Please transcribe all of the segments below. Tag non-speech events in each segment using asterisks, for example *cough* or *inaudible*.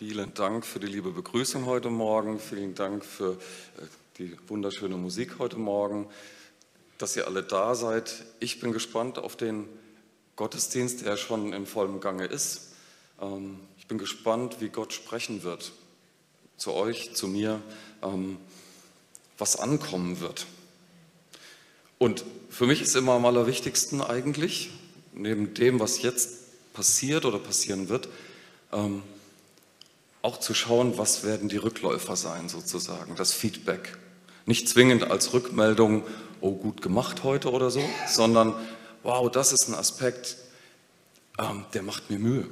Vielen Dank für die liebe Begrüßung heute Morgen. Vielen Dank für äh, die wunderschöne Musik heute Morgen, dass ihr alle da seid. Ich bin gespannt auf den Gottesdienst, der schon im vollen Gange ist. Ähm, ich bin gespannt, wie Gott sprechen wird. Zu euch, zu mir, ähm, was ankommen wird. Und für mich ist immer am allerwichtigsten eigentlich, neben dem, was jetzt passiert oder passieren wird, ähm, auch zu schauen, was werden die Rückläufer sein sozusagen, das Feedback. Nicht zwingend als Rückmeldung, oh gut gemacht heute oder so, sondern wow, das ist ein Aspekt, ähm, der macht mir Mühe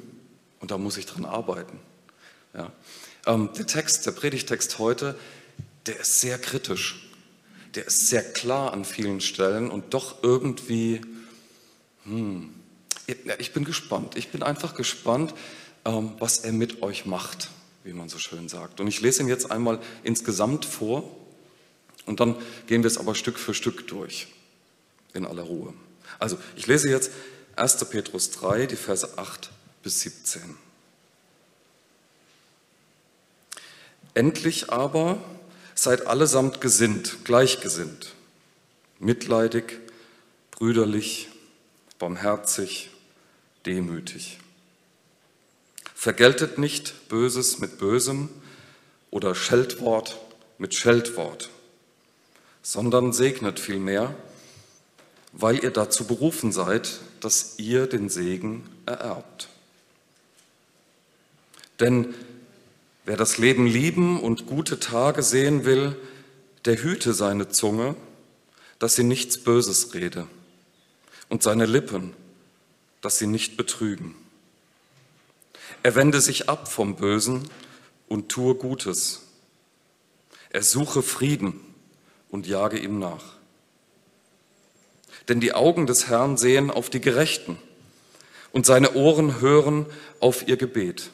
und da muss ich dran arbeiten. Ja. Ähm, der Text, der Predigtext heute, der ist sehr kritisch, der ist sehr klar an vielen Stellen und doch irgendwie, hm, ich bin gespannt, ich bin einfach gespannt, ähm, was er mit euch macht wie man so schön sagt. Und ich lese ihn jetzt einmal insgesamt vor und dann gehen wir es aber Stück für Stück durch, in aller Ruhe. Also, ich lese jetzt 1. Petrus 3, die Verse 8 bis 17. Endlich aber seid allesamt gesinnt, gleichgesinnt, mitleidig, brüderlich, barmherzig, demütig. Vergeltet nicht Böses mit Bösem oder Scheldwort mit Scheldwort, sondern segnet vielmehr, weil ihr dazu berufen seid, dass ihr den Segen ererbt. Denn wer das Leben lieben und gute Tage sehen will, der hüte seine Zunge, dass sie nichts Böses rede, und seine Lippen, dass sie nicht betrügen. Er wende sich ab vom Bösen und tue Gutes. Er suche Frieden und jage ihm nach. Denn die Augen des Herrn sehen auf die Gerechten und seine Ohren hören auf ihr Gebet.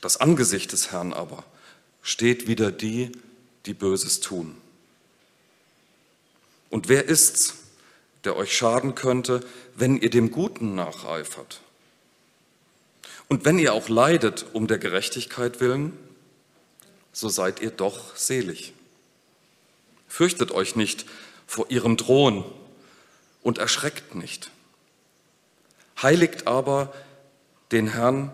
Das Angesicht des Herrn aber steht wider die, die Böses tun. Und wer ist's, der euch schaden könnte, wenn ihr dem Guten nacheifert? Und wenn ihr auch leidet um der Gerechtigkeit willen, so seid ihr doch selig. Fürchtet euch nicht vor ihrem Drohen und erschreckt nicht. Heiligt aber den Herrn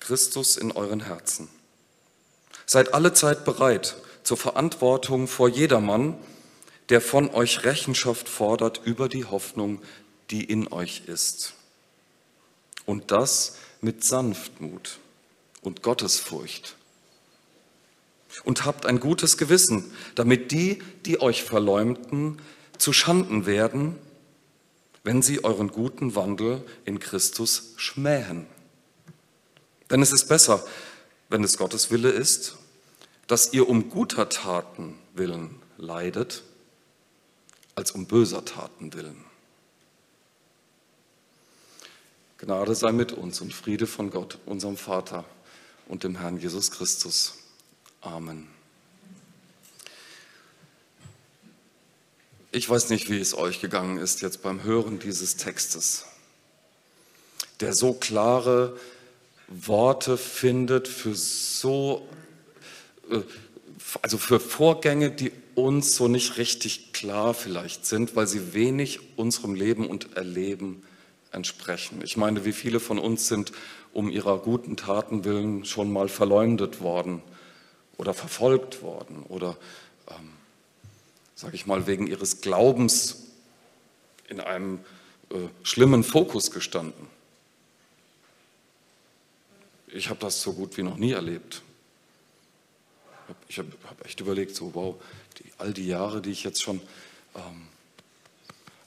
Christus in euren Herzen. Seid alle Zeit bereit zur Verantwortung vor jedermann, der von euch Rechenschaft fordert über die Hoffnung, die in euch ist. Und das mit Sanftmut und Gottesfurcht. Und habt ein gutes Gewissen, damit die, die euch verleumden, zu Schanden werden, wenn sie euren guten Wandel in Christus schmähen. Denn es ist besser, wenn es Gottes Wille ist, dass ihr um guter Taten willen leidet, als um böser Taten willen. Gnade sei mit uns und Friede von Gott, unserem Vater und dem Herrn Jesus Christus. Amen. Ich weiß nicht, wie es euch gegangen ist jetzt beim Hören dieses Textes, der so klare Worte findet für so, äh, also für Vorgänge, die uns so nicht richtig klar vielleicht sind, weil sie wenig unserem Leben und Erleben entsprechen. Ich meine, wie viele von uns sind um ihrer guten Taten willen schon mal verleumdet worden oder verfolgt worden oder, ähm, sage ich mal, wegen ihres Glaubens in einem äh, schlimmen Fokus gestanden. Ich habe das so gut wie noch nie erlebt. Ich habe hab echt überlegt, so wow, die, all die Jahre, die ich jetzt schon ähm,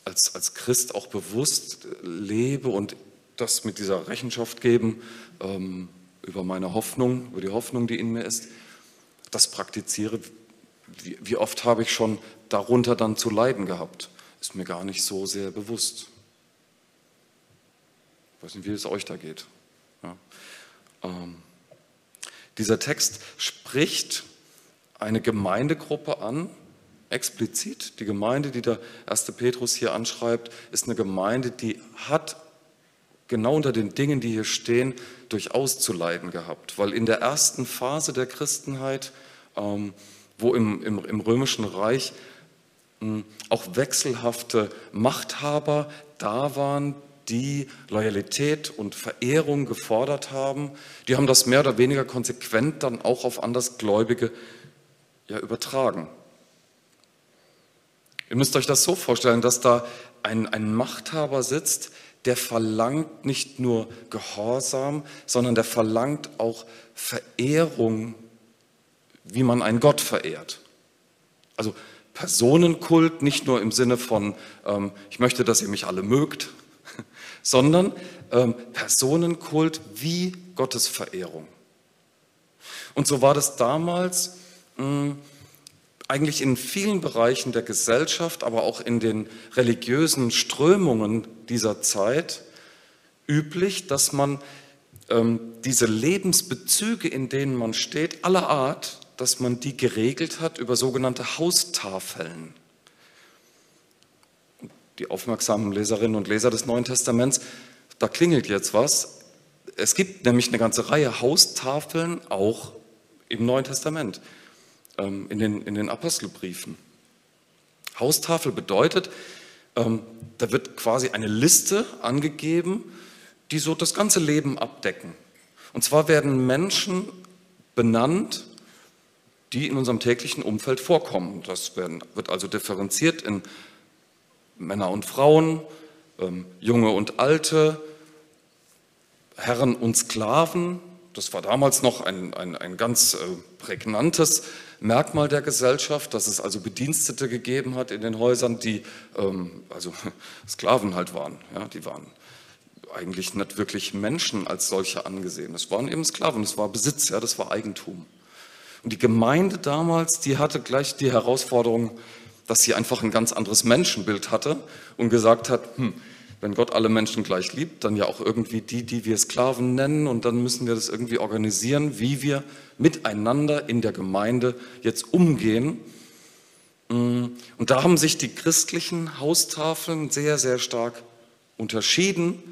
als, als Christ auch bewusst lebe und das mit dieser Rechenschaft geben ähm, über meine Hoffnung, über die Hoffnung, die in mir ist, das praktiziere. Wie, wie oft habe ich schon darunter dann zu leiden gehabt? Ist mir gar nicht so sehr bewusst. Ich weiß nicht, wie es euch da geht. Ja. Ähm, dieser Text spricht eine Gemeindegruppe an, explizit. Die Gemeinde, die der erste Petrus hier anschreibt, ist eine Gemeinde, die hat genau unter den Dingen, die hier stehen, durchaus zu leiden gehabt. Weil in der ersten Phase der Christenheit, ähm, wo im, im, im römischen Reich hm, auch wechselhafte Machthaber da waren, die Loyalität und Verehrung gefordert haben, die haben das mehr oder weniger konsequent dann auch auf Andersgläubige ja, übertragen. Ihr müsst euch das so vorstellen, dass da ein, ein Machthaber sitzt, der verlangt nicht nur Gehorsam, sondern der verlangt auch Verehrung, wie man einen Gott verehrt. Also Personenkult nicht nur im Sinne von, ähm, ich möchte, dass ihr mich alle mögt, *laughs* sondern ähm, Personenkult wie Gottesverehrung. Und so war das damals mh, hm, eigentlich in vielen Bereichen der Gesellschaft, aber auch in den religiösen Strömungen dieser Zeit üblich, dass man ähm, diese Lebensbezüge, in denen man steht, aller Art, dass man die geregelt hat über sogenannte Haustafeln. Die aufmerksamen Leserinnen und Leser des Neuen Testaments, da klingelt jetzt was. Es gibt nämlich eine ganze Reihe Haustafeln auch im Neuen Testament. Ähm, in den, in den Apostelbriefen. Haustafel bedeutet, ähm, da wird quasi eine Liste angegeben, die so das ganze Leben abdecken. Und zwar werden Menschen benannt, die in unserem täglichen Umfeld vorkommen. Das werden, wird also differenziert in Männer und Frauen, ähm, Junge und Alte, Herren und Sklaven. Das war damals noch ein, ein, ein ganz äh, prägnantes Merkmal der Gesellschaft, dass es also Bedienstete gegeben hat in den Häusern, die ähm, also *laughs* Sklaven halt waren. Ja, die waren eigentlich nicht wirklich Menschen als solche angesehen. Es waren eben Sklaven, es war Besitz, ja, das war Eigentum. Und die Gemeinde damals, die hatte gleich die Herausforderung, dass sie einfach ein ganz anderes Menschenbild hatte und gesagt hat, hm, wenn Gott alle Menschen gleich liebt, dann ja auch irgendwie die, die wir Sklaven nennen und dann müssen wir das irgendwie organisieren, wie wir miteinander in der Gemeinde jetzt umgehen. Mm, und da haben sich die christlichen Haustafeln sehr, sehr stark unterschieden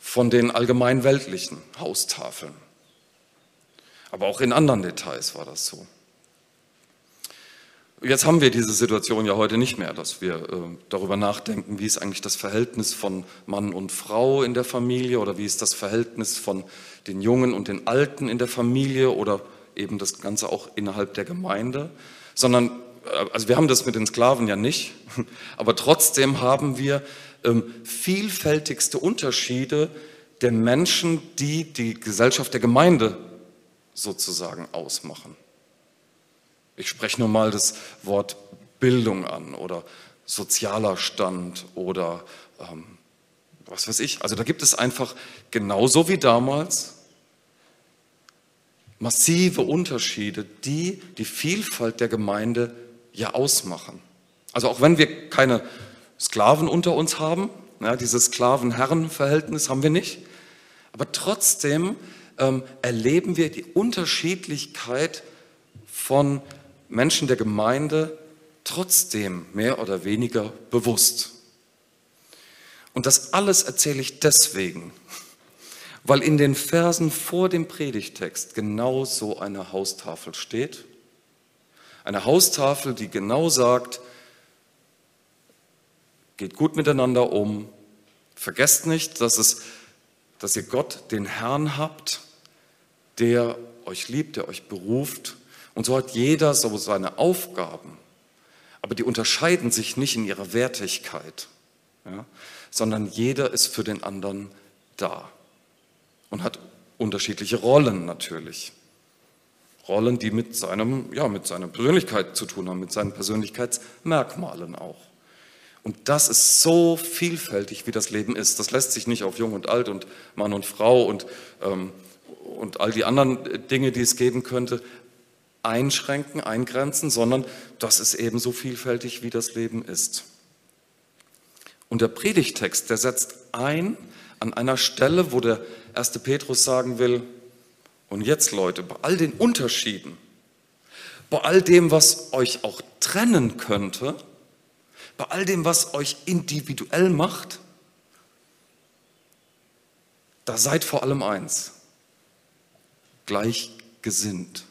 von den allgemein weltlichen Haustafeln. Aber auch in anderen Details war das so. Jetzt haben wir diese Situation ja heute nicht mehr, dass wir äh, darüber nachdenken, wie ist eigentlich das Verhältnis von Mann und Frau in der Familie oder wie ist das Verhältnis von den Jungen und den Alten in der Familie oder eben das Ganze auch innerhalb der Gemeinde, sondern, äh, also wir haben das mit den Sklaven ja nicht, *laughs* aber trotzdem haben wir ähm, vielfältigste Unterschiede der Menschen, die die Gesellschaft der Gemeinde sozusagen ausmachen. Ich spreche nur mal das Wort Bildung an oder sozialer Stand oder ähm, was weiß ich. Also da gibt es einfach genauso wie damals massive Unterschiede, die die Vielfalt der Gemeinde ja ausmachen. Also auch wenn wir keine Sklaven unter uns haben, ja, dieses Sklaven-Herren-Verhältnis haben wir nicht, aber trotzdem ähm, erleben wir die Unterschiedlichkeit von Menschen der Gemeinde trotzdem mehr oder weniger bewusst. Und das alles erzähle ich deswegen, weil in den Versen vor dem Predigtext genau so eine Haustafel steht. Eine Haustafel, die genau sagt, geht gut miteinander um, vergesst nicht, dass, es, dass ihr Gott, den Herrn habt, der euch liebt, der euch beruft und so hat jeder so seine Aufgaben. Aber die unterscheiden sich nicht in ihrer Wertigkeit, ja, sondern jeder ist für den anderen da und hat unterschiedliche Rollen natürlich. Rollen, die mit, seinem, ja, mit seiner Persönlichkeit zu tun haben, mit seinen Persönlichkeitsmerkmalen auch. Und das ist so vielfältig, wie das Leben ist. Das lässt sich nicht auf Jung und Alt und Mann und Frau und, ähm, und all die anderen Dinge, die es geben könnte, einschränken, eingrenzen, sondern das ist ebenso vielfältig, wie das Leben ist. Und der Predigtext, der setzt ein an einer Stelle, wo der erste Petrus sagen will, und jetzt Leute, bei all den Unterschieden, bei all dem, was euch auch trennen könnte, bei all dem, was euch individuell macht, da seid vor allem eins, gleichgesinnt,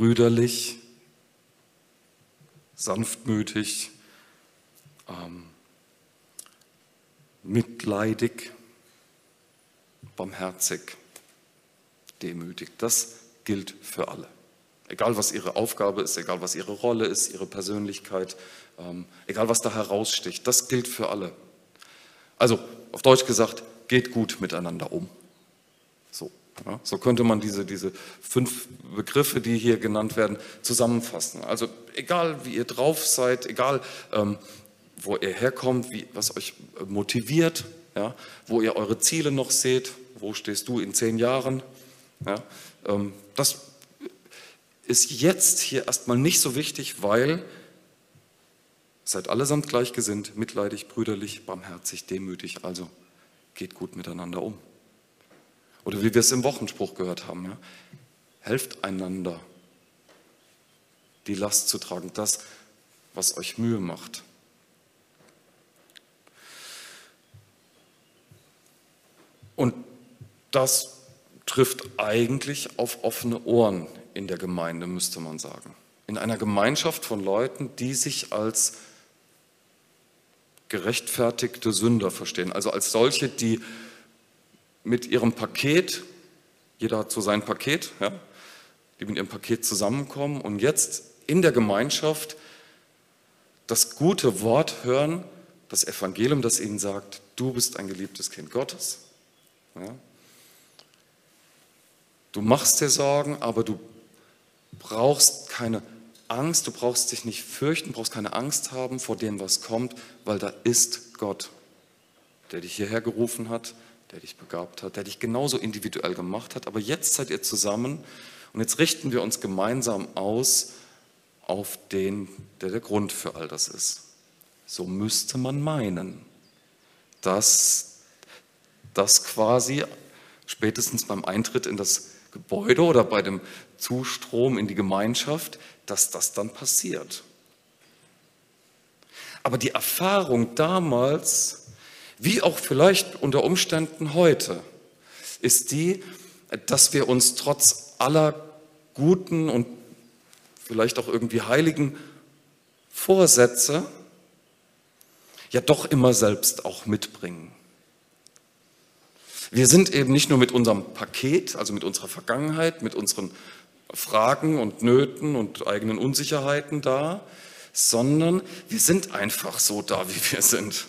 brüderlich, sanftmütig, ähm, mitleidig, barmherzig, demütig. Das gilt für alle. Egal was ihre Aufgabe ist, egal was ihre Rolle ist, ihre Persönlichkeit, ähm, egal was da heraussticht, das gilt für alle. Also auf Deutsch gesagt, geht gut miteinander um. So, ja, so könnte man diese, diese fünf Begriffe, die hier genannt werden, zusammenfassen. Also egal wie ihr drauf seid, egal ähm, wo ihr herkommt, wie, was euch motiviert, ja, wo ihr eure Ziele noch seht, wo stehst du in zehn Jahren, ja, ähm, das ist jetzt hier erstmal nicht so wichtig, weil seid allesamt gleichgesinnt, mitleidig, brüderlich, barmherzig, demütig, also geht gut miteinander um. Oder wie wir es im Wochenspruch gehört haben, ja, helft einander, die Last zu tragen, das, was euch Mühe macht. Und das trifft eigentlich auf offene Ohren in der Gemeinde, müsste man sagen. In einer Gemeinschaft von Leuten, die sich als gerechtfertigte Sünder verstehen, also als solche, die mit ihrem Paket, jeder hat so sein Paket, ja, die mit ihrem Paket zusammenkommen und jetzt in der Gemeinschaft das gute Wort hören, das Evangelium, das ihnen sagt, du bist ein geliebtes Kind Gottes. Ja. Du machst dir Sorgen, aber du brauchst keine Angst, du brauchst dich nicht fürchten, brauchst keine Angst haben vor dem, was kommt, weil da ist Gott, der dich hierher gerufen hat, der dich begabt hat, der dich genauso individuell gemacht hat. Aber jetzt seid ihr zusammen und jetzt richten wir uns gemeinsam aus auf den, der der Grund für all das ist. So müsste man meinen, dass das quasi spätestens beim Eintritt in das Gebäude oder bei dem Zustrom in die Gemeinschaft, dass das dann passiert. Aber die Erfahrung damals, wie auch vielleicht unter Umständen heute, ist die, dass wir uns trotz aller guten und vielleicht auch irgendwie heiligen Vorsätze ja doch immer selbst auch mitbringen. Wir sind eben nicht nur mit unserem Paket, also mit unserer Vergangenheit, mit unseren Fragen und Nöten und eigenen Unsicherheiten da, sondern wir sind einfach so da, wie wir sind.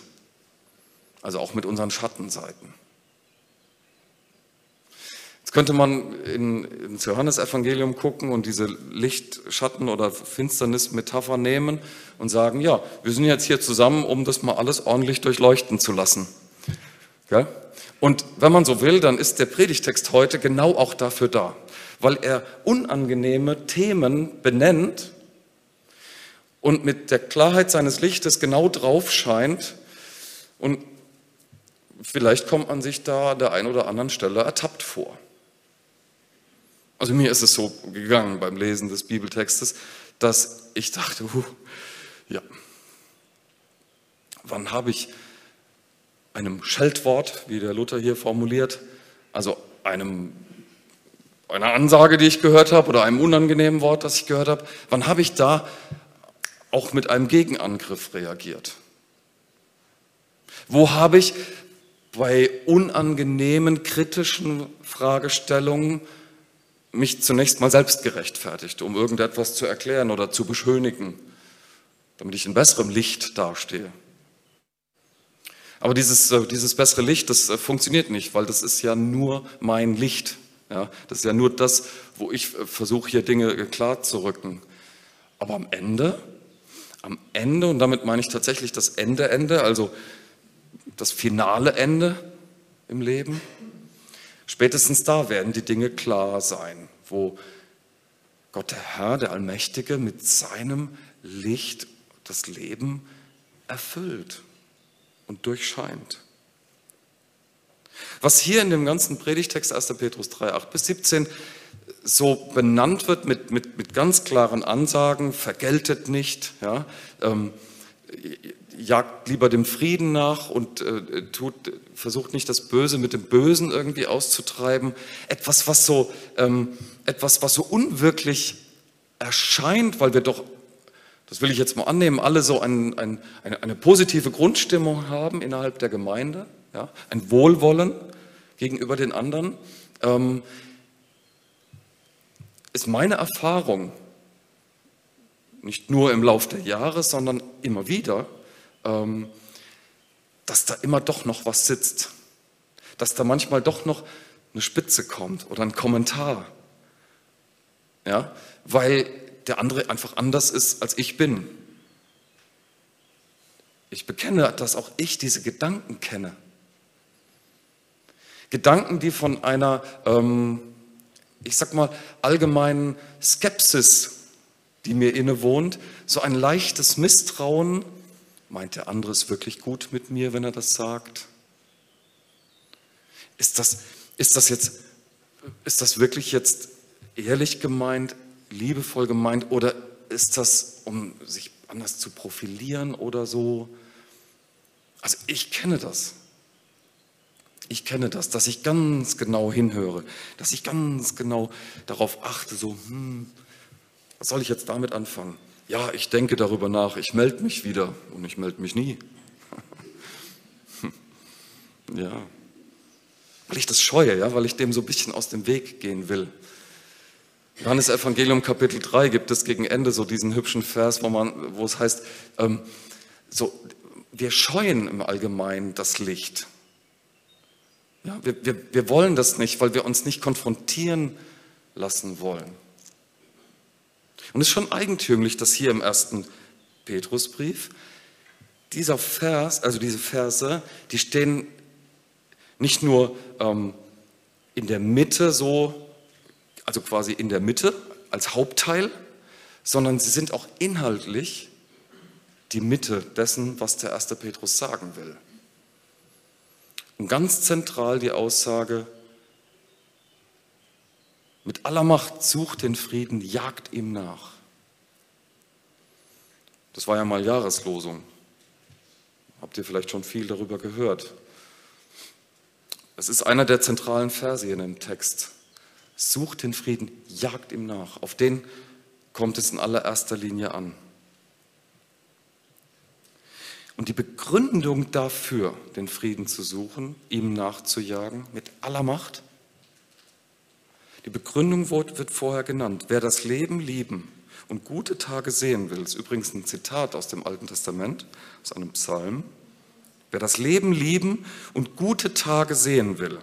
Also auch mit unseren Schattenseiten. Jetzt könnte man in, ins Johannesevangelium gucken und diese Licht-, Schatten- oder Finsternis-Metapher nehmen und sagen, ja, wir sind jetzt hier zusammen, um das mal alles ordentlich durchleuchten zu lassen. Gell? Und wenn man so will, dann ist der Predigtext heute genau auch dafür da, weil er unangenehme Themen benennt und mit der Klarheit seines Lichtes genau drauf scheint und vielleicht kommt man sich da an der einen oder anderen Stelle ertappt vor. Also mir ist es so gegangen beim Lesen des Bibeltextes, dass ich dachte, uh, ja, wann habe ich einem Scheltwort, wie der Luther hier formuliert, also einem, einer Ansage, die ich gehört habe, oder einem unangenehmen Wort, das ich gehört habe, wann habe ich da auch mit einem Gegenangriff reagiert? Wo habe ich bei unangenehmen, kritischen Fragestellungen mich zunächst mal selbst gerechtfertigt, um irgendetwas zu erklären oder zu beschönigen, damit ich in besserem Licht dastehe? Aber dieses, äh, dieses bessere Licht, das äh, funktioniert nicht, weil das ist ja nur mein Licht. Ja, das ist ja nur das, wo ich äh, versuche, hier Dinge klar zu rücken. Aber am Ende, am Ende, und damit meine ich tatsächlich das Ende, Ende, also das finale Ende im Leben, spätestens da werden die Dinge klar sein, wo Gott der Herr, der Allmächtige, mit seinem Licht das Leben erfüllt und durchscheint. Was hier in dem ganzen Predigtext 1. Petrus 3, 8 bis 17 so benannt wird mit, mit, mit ganz klaren Ansagen, vergeltet nicht, ja, ähm, jagt lieber dem Frieden nach und äh, tut, versucht nicht das Böse mit dem Bösen irgendwie auszutreiben. Etwas, was so, ähm, etwas, was so unwirklich erscheint, weil wir doch, das will ich jetzt mal annehmen, alle so ein, ein, eine, eine, positive Grundstimmung haben innerhalb der Gemeinde, ja, ein Wohlwollen gegenüber den anderen, ähm, ist meine Erfahrung, nicht nur im Lauf der Jahre, sondern immer wieder, ähm, dass da immer doch noch was sitzt, dass da manchmal doch noch eine Spitze kommt oder ein Kommentar, ja, weil der andere einfach anders ist, als ich bin. Ich bekenne, dass auch ich diese Gedanken kenne. Gedanken, die von einer, ähm, ich sag mal, allgemeinen Skepsis, die mir innewohnt, so ein leichtes Misstrauen, Meint der andere es wirklich gut mit mir, wenn er das sagt? Ist das, ist das jetzt, ist das wirklich jetzt ehrlich gemeint, liebevoll gemeint oder ist das, um sich anders zu profilieren oder so? Also ich kenne das. Ich kenne das, dass ich ganz genau hinhöre, dass ich ganz genau darauf achte, so, hm, was soll ich jetzt damit anfangen? Ja, ich denke darüber nach, ich melde mich wieder und ich melde mich nie. *laughs* ja, weil ich das scheue, ja, weil ich dem so ein bisschen aus dem Weg gehen will. Johannes Evangelium Kapitel 3 gibt es gegen Ende so diesen hübschen Vers, wo, man, wo es heißt, ähm, so, wir scheuen im Allgemeinen das Licht. Ja, wir, wir, wir wollen das nicht, weil wir uns nicht konfrontieren lassen wollen. Und es ist schon eigentümlich, dass hier im ersten Petrusbrief dieser Vers, also diese Verse, die stehen nicht nur ähm, in der Mitte so, also quasi in der Mitte als Hauptteil, sondern sie sind auch inhaltlich die Mitte dessen, was der erste Petrus sagen will. Und ganz zentral die Aussage, mit aller Macht sucht den Frieden, jagt ihm nach. Das war ja mal Jahreslosung. Habt ihr vielleicht schon viel darüber gehört? Es ist einer der zentralen Verse in dem Text. Sucht den Frieden, jagt ihm nach. Auf den kommt es in allererster Linie an. Und die Begründung dafür, den Frieden zu suchen, ihm nachzujagen, mit aller Macht, die Begründung wird vorher genannt. Wer das Leben lieben und gute Tage sehen will, ist übrigens ein Zitat aus dem Alten Testament, aus einem Psalm. Wer das Leben lieben und gute Tage sehen will,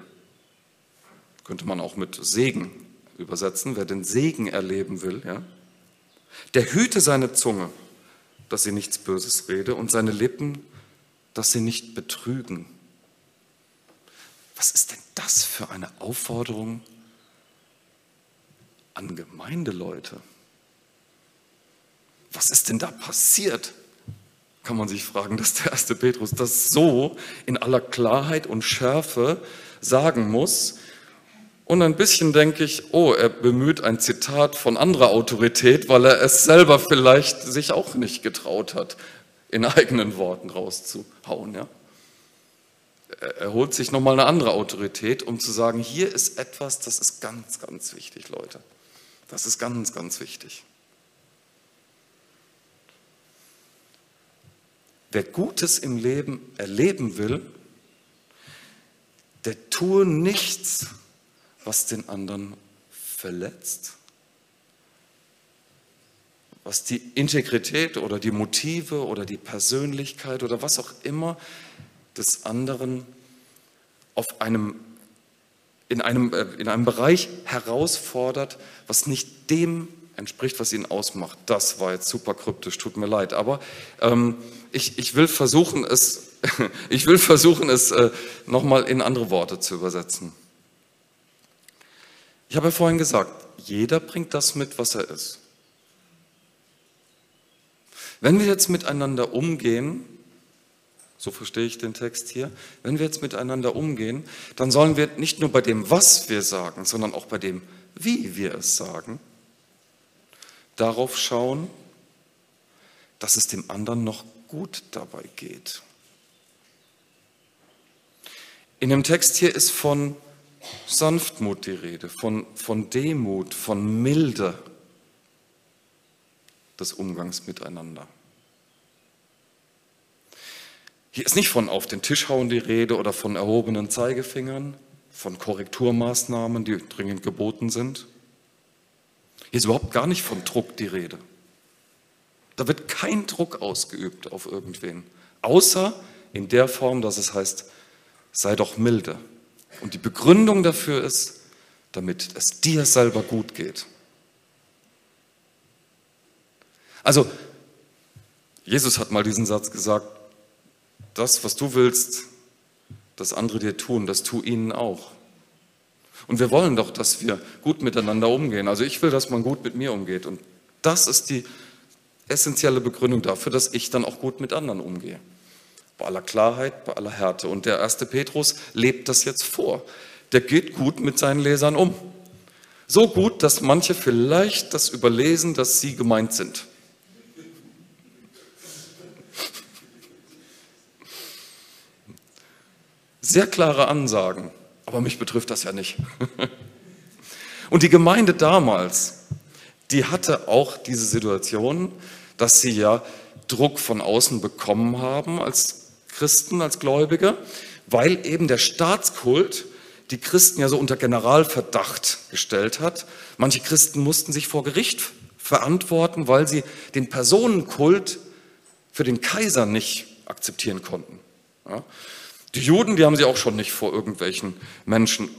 könnte man auch mit Segen übersetzen, wer den Segen erleben will, ja, der hüte seine Zunge, dass sie nichts Böses rede und seine Lippen, dass sie nicht betrügen. Was ist denn das für eine Aufforderung an Gemeindeleute. Was ist denn da passiert? Kann man sich fragen, dass der erste Petrus das so in aller Klarheit und Schärfe sagen muss. Und ein bisschen denke ich, oh, er bemüht ein Zitat von anderer Autorität, weil er es selber vielleicht sich auch nicht getraut hat, in eigenen Worten rauszuhauen. Ja? Er holt sich nochmal eine andere Autorität, um zu sagen, hier ist etwas, das ist ganz, ganz wichtig, Leute. Das ist ganz, ganz wichtig. Wer Gutes im Leben erleben will, der tue nichts, was den anderen verletzt, was die Integrität oder die Motive oder die Persönlichkeit oder was auch immer des anderen auf einem in einem, äh, in einem Bereich herausfordert, was nicht dem entspricht, was ihn ausmacht. Das war jetzt super kryptisch, tut mir leid. Aber ähm, ich, ich will versuchen, es, *laughs* ich will versuchen, es äh, nochmal in andere Worte zu übersetzen. Ich habe ja vorhin gesagt, jeder bringt das mit, was er ist. Wenn wir jetzt miteinander umgehen, so verstehe ich den Text hier. Wenn wir jetzt miteinander umgehen, dann sollen wir nicht nur bei dem, was wir sagen, sondern auch bei dem, wie wir es sagen, darauf schauen, dass es dem anderen noch gut dabei geht. In dem Text hier ist von Sanftmut die Rede, von, von Demut, von Milde des Umgangs miteinander. Hier ist nicht von auf den Tisch hauen die Rede oder von erhobenen Zeigefingern, von Korrekturmaßnahmen, die dringend geboten sind. Hier ist überhaupt gar nicht von Druck die Rede. Da wird kein Druck ausgeübt auf irgendwen, außer in der Form, dass es heißt, sei doch milde. Und die Begründung dafür ist, damit es dir selber gut geht. Also, Jesus hat mal diesen Satz gesagt, das, was du willst, das andere dir tun, das tu ihnen auch. Und wir wollen doch, dass wir gut miteinander umgehen. Also ich will, dass man gut mit mir umgeht. Und das ist die essentielle Begründung dafür, dass ich dann auch gut mit anderen umgehe. Bei aller Klarheit, bei aller Härte. Und der erste Petrus lebt das jetzt vor. Der geht gut mit seinen Lesern um. So gut, dass manche vielleicht das überlesen, dass sie gemeint sind. Sehr klare Ansagen, aber mich betrifft das ja nicht. *laughs* Und die Gemeinde damals, die hatte auch diese Situation, dass sie ja Druck von außen bekommen haben als Christen, als Gläubige, weil eben der Staatskult die Christen ja so unter Generalverdacht gestellt hat. Manche Christen mussten sich vor Gericht verantworten, weil sie den Personenkult für den Kaiser nicht akzeptieren konnten. Ja. Die Juden, die haben sie auch schon nicht vor irgendwelchen Menschen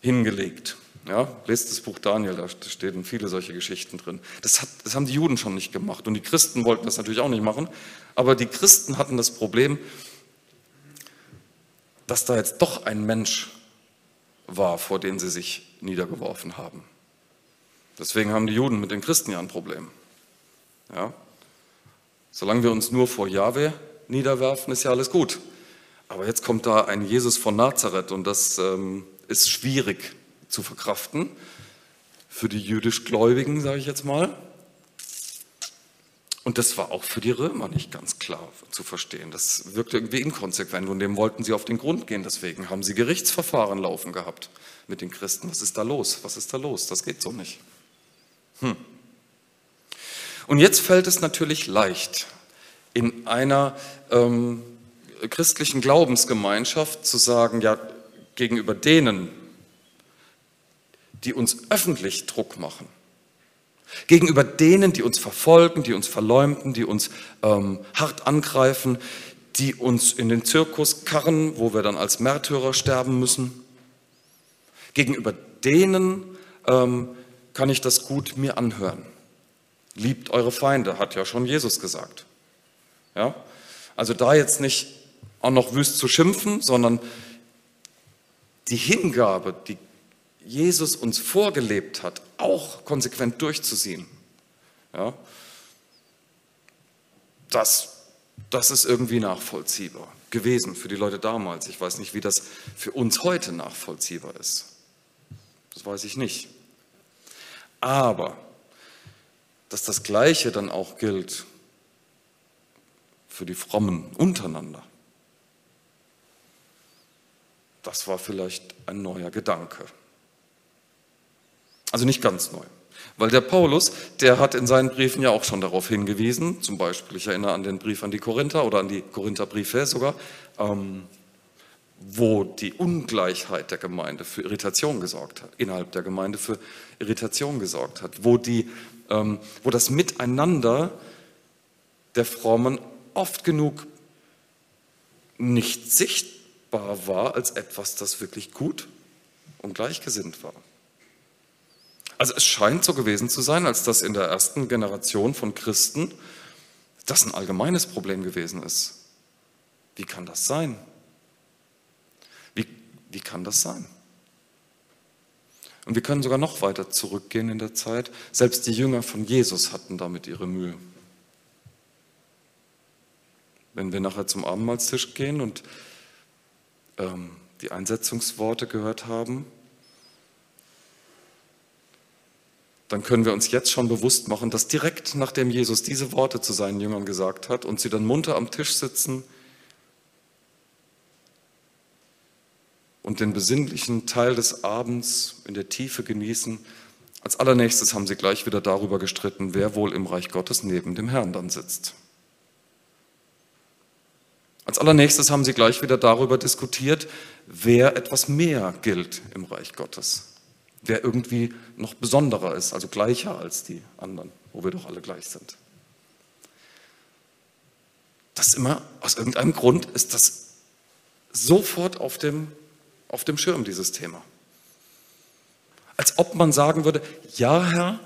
hingelegt. Ja, lest das Buch Daniel, da stehen viele solche Geschichten drin. Das, hat, das haben die Juden schon nicht gemacht und die Christen wollten das natürlich auch nicht machen. Aber die Christen hatten das Problem, dass da jetzt doch ein Mensch war, vor den sie sich niedergeworfen haben. Deswegen haben die Juden mit den Christen ja ein Problem. Ja? Solange wir uns nur vor Jahwe niederwerfen, ist ja alles gut. Aber jetzt kommt da ein Jesus von Nazareth und das ähm, ist schwierig zu verkraften für die jüdisch Gläubigen, sage ich jetzt mal. Und das war auch für die Römer nicht ganz klar zu verstehen. Das wirkte irgendwie inkonsequent und dem wollten sie auf den Grund gehen. Deswegen haben sie Gerichtsverfahren laufen gehabt mit den Christen. Was ist da los? Was ist da los? Das geht so nicht. Hm. Und jetzt fällt es natürlich leicht, in einer ähm, christlichen Glaubensgemeinschaft zu sagen, ja, gegenüber denen, die uns öffentlich Druck machen, gegenüber denen, die uns verfolgen, die uns verleumden, die uns ähm, hart angreifen, die uns in den Zirkus karren, wo wir dann als Märtyrer sterben müssen. Gegenüber denen ähm, kann ich das gut mir anhören. Liebt eure Feinde, hat ja schon Jesus gesagt. Ja? Also da jetzt nicht auch noch wüst zu schimpfen, sondern die Hingabe, die Jesus uns vorgelebt hat, auch konsequent durchzuziehen. Ja, das, das ist irgendwie nachvollziehbar gewesen für die Leute damals. Ich weiß nicht, wie das für uns heute nachvollziehbar ist. Das weiß ich nicht. Aber dass das Gleiche dann auch gilt für die Frommen untereinander, das war vielleicht ein neuer Gedanke. Also nicht ganz neu. Weil der Paulus, der hat in seinen Briefen ja auch schon darauf hingewiesen, zum Beispiel, ich erinnere an den Brief an die Korinther oder an die Korintherbriefe sogar, ähm, wo die Ungleichheit der Gemeinde für Irritation gesorgt hat, innerhalb der Gemeinde für Irritation gesorgt hat, wo, die, ähm, wo das Miteinander der Frommen oft genug nicht sichtbar sichtbar war als etwas, das wirklich gut und gleichgesinnt war. Also es scheint so gewesen zu sein, als das in der ersten Generation von Christen das ein allgemeines Problem gewesen ist. Wie kann das sein? Wie, wie kann das sein? Und wir können sogar noch weiter zurückgehen in der Zeit. Selbst die Jünger von Jesus hatten damit ihre Mühe. Wenn wir nachher zum Abendmahlstisch gehen und die Einsetzungsworte gehört haben, dann können wir uns jetzt schon bewusst machen, dass direkt nachdem Jesus diese Worte zu seinen Jüngern gesagt hat und sie dann munter am Tisch sitzen und den besinnlichen Teil des Abends in der Tiefe genießen, als allernächstes haben sie gleich wieder darüber gestritten, wer wohl im Reich Gottes neben dem Herrn dann sitzt. Als allernächstes haben sie gleich wieder darüber diskutiert, wer etwas mehr gilt im Reich Gottes. Wer irgendwie noch besonderer ist, also gleicher als die anderen, wo wir doch alle gleich sind. Das immer, aus irgendeinem Grund ist das sofort auf dem, auf dem Schirm, dieses Thema. Als ob man sagen würde, ja Herr,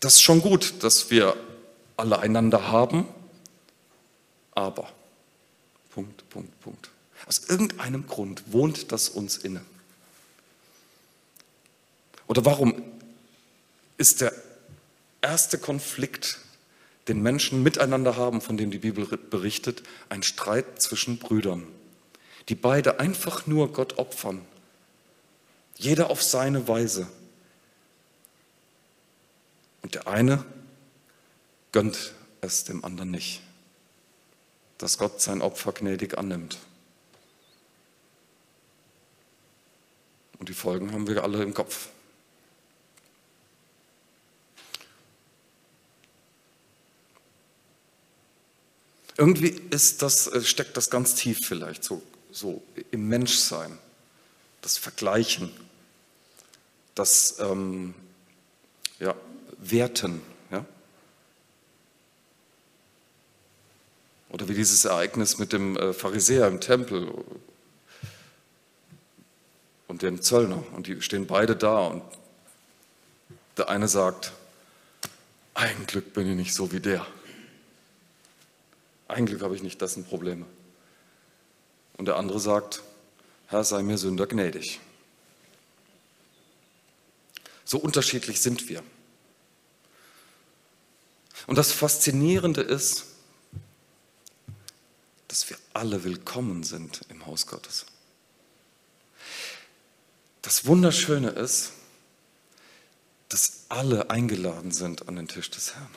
das ist schon gut, dass wir alle einander haben, aber Punkt, Punkt, Punkt. Aus irgendeinem Grund wohnt das uns inne. Oder warum ist der erste Konflikt, den Menschen miteinander haben, von dem die Bibel berichtet, ein Streit zwischen Brüdern, die beide einfach nur Gott opfern, jeder auf seine Weise. Und der eine gönnt es dem anderen nicht dass Gott sein Opfer gnädig annimmt. Und die Folgen haben wir alle im Kopf. Irgendwie ist das, äh, steckt das ganz tief vielleicht, so, so im Menschsein, das Vergleichen, das ähm, ja, Werten. Oder wie dieses Ereignis mit dem äh, Pharisäer im Tempel und dem Zöllner. Und die stehen beide da und der eine sagt, ein Glück bin ich nicht so wie der. Ein Glück habe ich nicht dessen Probleme. Und der andere sagt, Herr, sei mir Sünder gnädig. So unterschiedlich sind wir. Und das Faszinierende ist, dass wir alle willkommen sind im Haus Gottes. Das Wunderschöne ist, dass alle eingeladen sind an den Tisch des Herrn.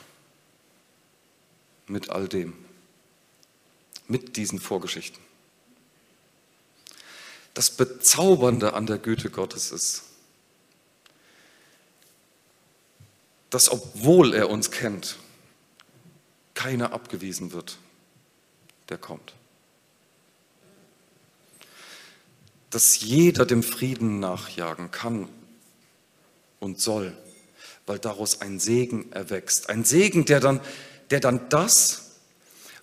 Mit all dem. Mit diesen Vorgeschichten. Das Bezaubernde an der Güte Gottes ist, dass obwohl er uns kennt, keiner abgewiesen wird der kommt. Dass jeder dem Frieden nachjagen kann und soll, weil daraus ein Segen erwächst. Ein Segen, der dann, der dann das,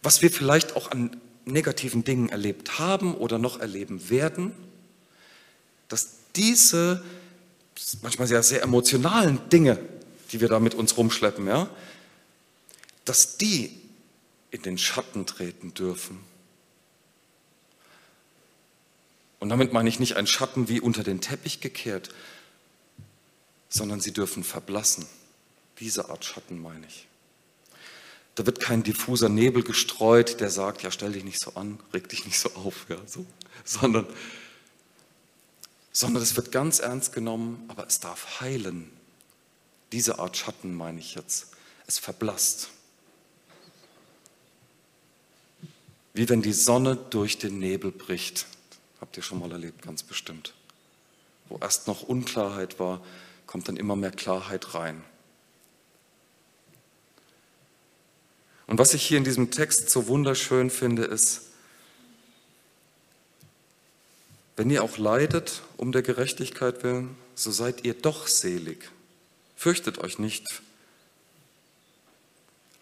was wir vielleicht auch an negativen Dingen erlebt haben oder noch erleben werden, dass diese manchmal sehr, sehr emotionalen Dinge, die wir da mit uns rumschleppen, ja, dass die in den Schatten treten dürfen. Und damit meine ich nicht ein Schatten wie unter den Teppich gekehrt, sondern sie dürfen verblassen. Diese Art Schatten meine ich. Da wird kein diffuser Nebel gestreut, der sagt, ja, stell dich nicht so an, reg dich nicht so auf, ja, so, sondern, sondern es wird ganz ernst genommen, aber es darf heilen. Diese Art Schatten meine ich jetzt. Es verblasst. Wie wenn die Sonne durch den Nebel bricht. Habt ihr schon mal erlebt, ganz bestimmt. Wo erst noch Unklarheit war, kommt dann immer mehr Klarheit rein. Und was ich hier in diesem Text so wunderschön finde, ist, wenn ihr auch leidet um der Gerechtigkeit willen, so seid ihr doch selig. Fürchtet euch nicht,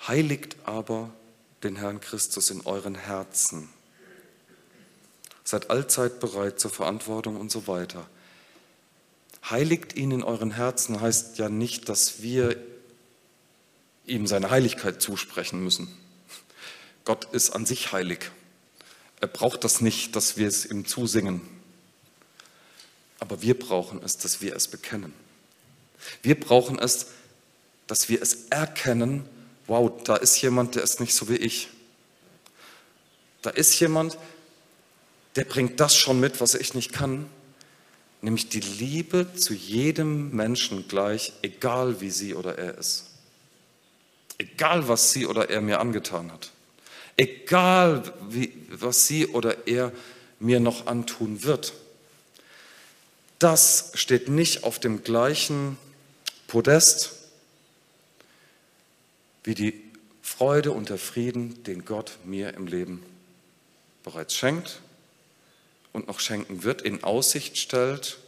heiligt aber den Herrn Christus in euren Herzen. Seid allzeit bereit zur Verantwortung und so weiter. Heiligt ihn in euren Herzen heißt ja nicht, dass wir ihm seine Heiligkeit zusprechen müssen. Gott ist an sich heilig. Er braucht das nicht, dass wir es ihm zusingen. Aber wir brauchen es, dass wir es bekennen. Wir brauchen es, dass wir es erkennen wow, da ist jemand, der ist nicht so wie ich. Da ist jemand, der bringt das schon mit, was ich nicht kann. nämlich die Liebe zu jedem Menschen gleich, egal wie sie oder er ist. Egal, was sie oder er mir angetan hat. Egal, wie, was sie oder er mir noch antun wird. Das steht nicht auf dem gleichen Podest wie die Freude und der Frieden, den Gott mir im Leben bereits schenkt und noch schenken wird, in Aussicht stellt,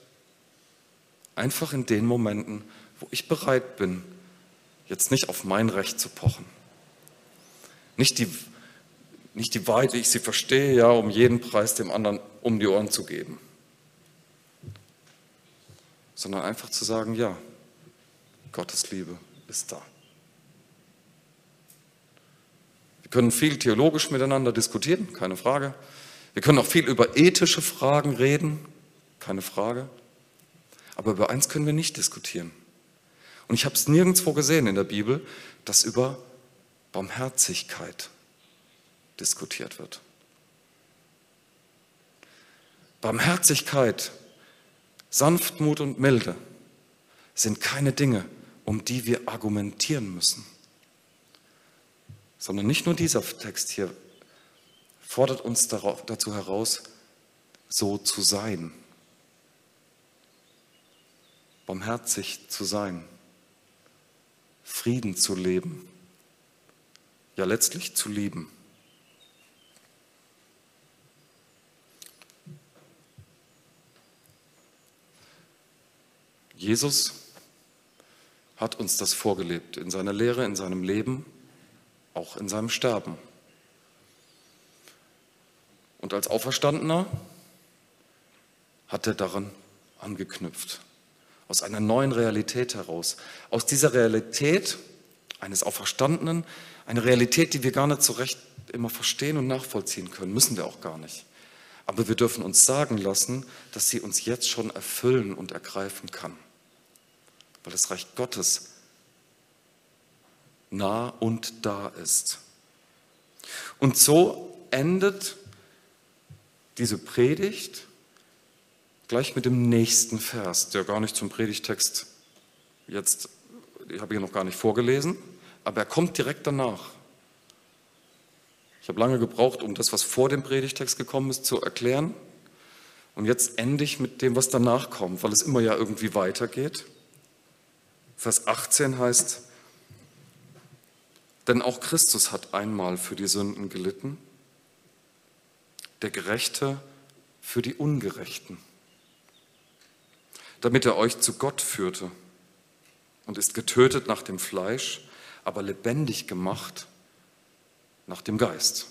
einfach in den Momenten, wo ich bereit bin, jetzt nicht auf mein Recht zu pochen. Nicht die, nicht die Wahrheit, wie ich sie verstehe, ja, um jeden Preis dem anderen um die Ohren zu geben, sondern einfach zu sagen, ja, Gottes Liebe ist da. Wir können viel theologisch miteinander diskutieren, keine Frage. Wir können auch viel über ethische Fragen reden, keine Frage. Aber über eins können wir nicht diskutieren. Und ich habe es nirgendwo gesehen in der Bibel, dass über Barmherzigkeit diskutiert wird. Barmherzigkeit, Sanftmut und Milde sind keine Dinge, um die wir argumentieren müssen, sondern nicht nur dieser Text hier fordert uns dazu heraus, so zu sein, barmherzig zu sein, Frieden zu leben, ja letztlich zu lieben. Jesus hat uns das vorgelebt in seiner Lehre, in seinem Leben, auch in seinem Sterben. Und als Auferstandener hat er daran angeknüpft, aus einer neuen Realität heraus. Aus dieser Realität eines Auferstandenen, eine Realität, die wir gar nicht so recht immer verstehen und nachvollziehen können, müssen wir auch gar nicht. Aber wir dürfen uns sagen lassen, dass sie uns jetzt schon erfüllen und ergreifen kann. Weil das Reich Gottes nah und da ist. Und so endet diese Predigt gleich mit dem nächsten Vers, der gar nicht zum Predigtext jetzt, ich habe hier noch gar nicht vorgelesen, aber er kommt direkt danach. Ich habe lange gebraucht, um das, was vor dem Predigtext gekommen ist, zu erklären. Und jetzt ende ich mit dem, was danach kommt, weil es immer ja irgendwie weitergeht. Vers 18 heißt, denn auch Christus hat einmal für die Sünden gelitten der Gerechte für die Ungerechten, damit er euch zu Gott führte und ist getötet nach dem Fleisch, aber lebendig gemacht nach dem Geist.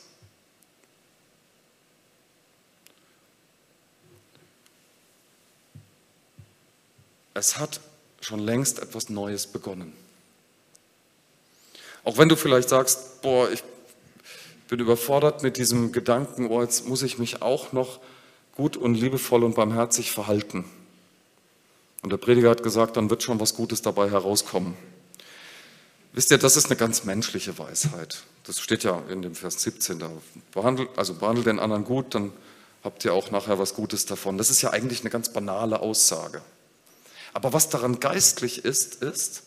Es hat schon längst etwas Neues begonnen. Auch wenn du vielleicht sagst, boah, ich bin überfordert mit diesem Gedanken, oh, jetzt muss ich mich auch noch gut und liebevoll und barmherzig verhalten. Und der Prediger hat gesagt, dann wird schon was Gutes dabei herauskommen. Wisst ihr, das ist eine ganz menschliche Weisheit. Das steht ja in dem Vers 17 da. Behandelt, also behandelt den anderen gut, dann habt ihr auch nachher was Gutes davon. Das ist ja eigentlich eine ganz banale Aussage. Aber was daran geistlich ist, ist,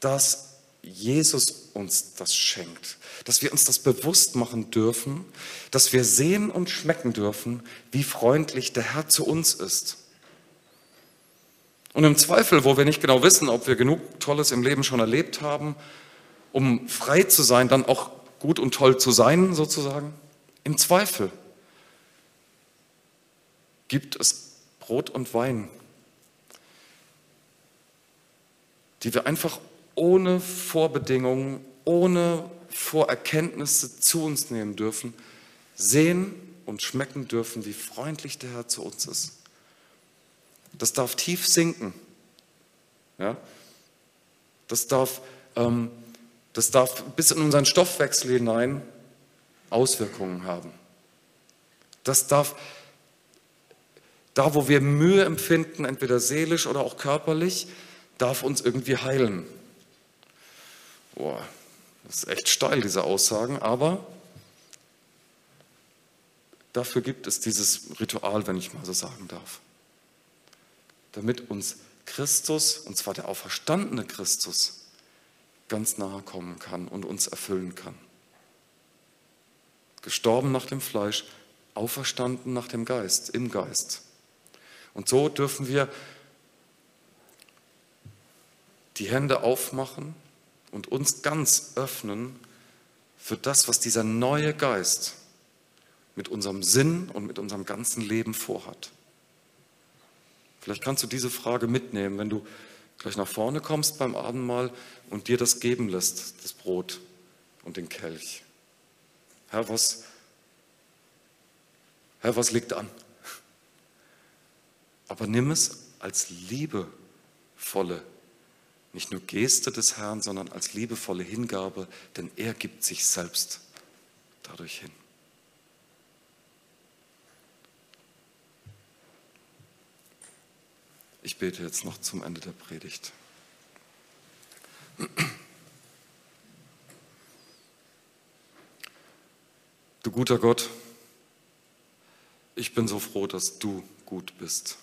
dass Jesus uns das schenkt, dass wir uns das bewusst machen dürfen, dass wir sehen und schmecken dürfen, wie freundlich der Herr zu uns ist. Und im Zweifel, wo wir nicht genau wissen, ob wir genug Tolles im Leben schon erlebt haben, um frei zu sein, dann auch gut und toll zu sein, sozusagen, im Zweifel gibt es Brot und Wein, die wir einfach ohne Vorbedingungen, ohne Vorerkenntnisse zu uns nehmen dürfen, sehen und schmecken dürfen, wie freundlich der Herr zu uns ist. Das darf tief sinken. Ja? Das, darf, ähm, das darf bis in unseren Stoffwechsel hinein Auswirkungen haben. Das darf, da wo wir Mühe empfinden, entweder seelisch oder auch körperlich, darf uns irgendwie heilen. Boah, das ist echt steil, diese Aussagen, aber dafür gibt es dieses Ritual, wenn ich mal so sagen darf. damit uns Christus, und zwar der auferstandene Christus, ganz nahe kommen kann und uns erfüllen kann. Gestorben nach dem Fleisch, auferstanden nach dem Geist, im Geist. Und so dürfen wir die Hände aufmachen und uns ganz öffnen für das, was dieser neue Geist mit unserem Sinn und mit unserem ganzen Leben vorhat. Vielleicht kannst du diese Frage mitnehmen, wenn du gleich nach vorne kommst beim Abendmahl und dir das geben lässt, das Brot und den Kelch. Herr, was, Herr, was liegt an? Aber nimm es als liebevolle, nicht nur Geste des Herrn, sondern als liebevolle Hingabe, denn er gibt sich selbst dadurch hin. Ich bete jetzt noch zum Ende der Predigt. Du guter Gott, ich bin so froh, dass du gut bist.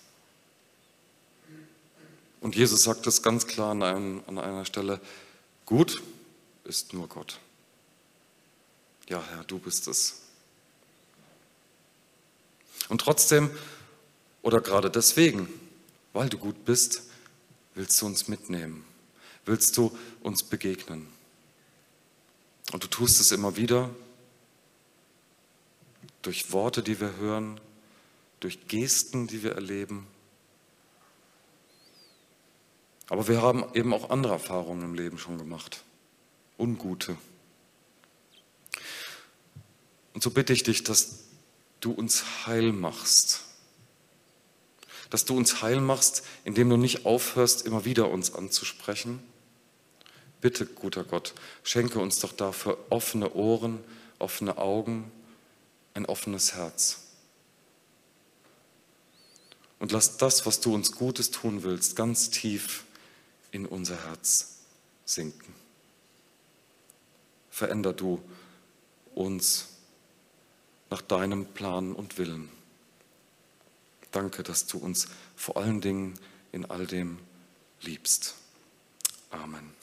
Und Jesus sagt es ganz klar an, einem, an einer Stelle, gut ist nur Gott. Ja, Herr, du bist es. Und trotzdem, oder gerade deswegen, weil du gut bist, willst du uns mitnehmen, willst du uns begegnen. Und du tust es immer wieder durch Worte, die wir hören, durch Gesten, die wir erleben. Aber wir haben eben auch andere Erfahrungen im Leben schon gemacht, ungute. Und so bitte ich dich, dass du uns heil machst dass du uns heil machst, indem du nicht aufhörst, immer wieder uns anzusprechen. Bitte, guter Gott, schenke uns doch dafür offene Ohren, offene Augen, ein offenes Herz. Und lass das, was du uns Gutes tun willst, ganz tief in unser Herz sinken. Veränder du uns nach deinem Plan und Willen. Danke, dass du uns vor allen Dingen in all dem liebst. Amen.